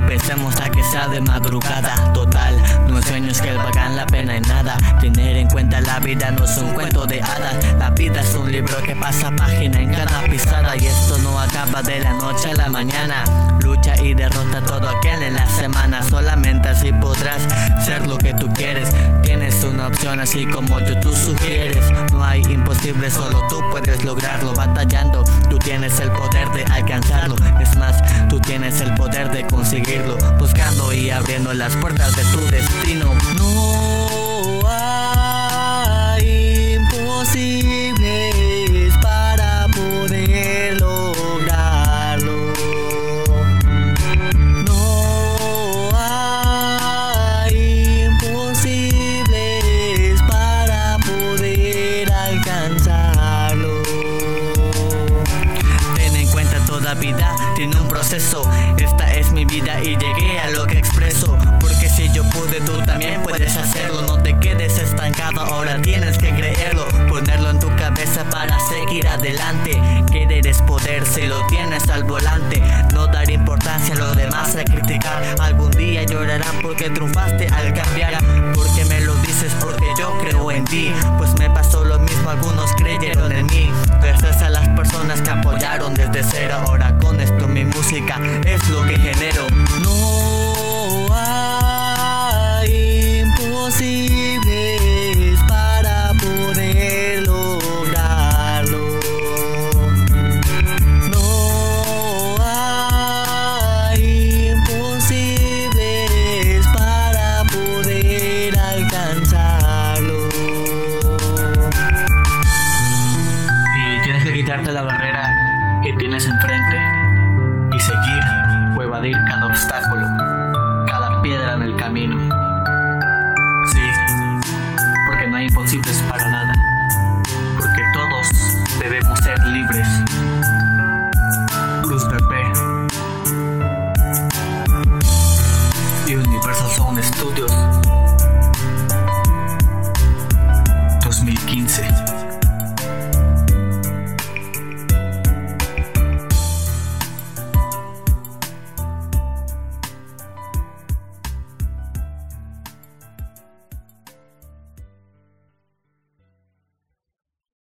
de madrugada. Total No sueños que valgan la pena en nada. Tener en cuenta la vida no es un cuento de hadas. La vida es un libro que pasa página en cada pisada Y esto no acaba de la noche a la mañana. Lucha y derrota todo aquel en la semana. Solamente así podrás ser lo que tú quieres. Tienes una opción así como yo tú sugieres. No hay imposible, solo tú puedes lograrlo. Batallando, tú tienes el poder de abriendo las puertas de tu destino. No hay imposibles para poder lograrlo. No hay imposibles para poder alcanzarlo. Ten en cuenta toda vida tiene un proceso. Esta es mi vida y llegué a lo que importancia a lo demás a criticar. Algún día llorarán porque triunfaste al cambiar. Porque me lo dices porque yo creo en ti. Pues me pasó lo mismo, algunos creyeron en mí. Gracias a las personas que apoyaron desde cero. Ahora con esto mi música es lo que genera cada obstáculo, cada piedra en el camino. Sí, porque no hay imposibles para nada, porque todos debemos ser libres. Cruz PP y Universo Sound Studios 2015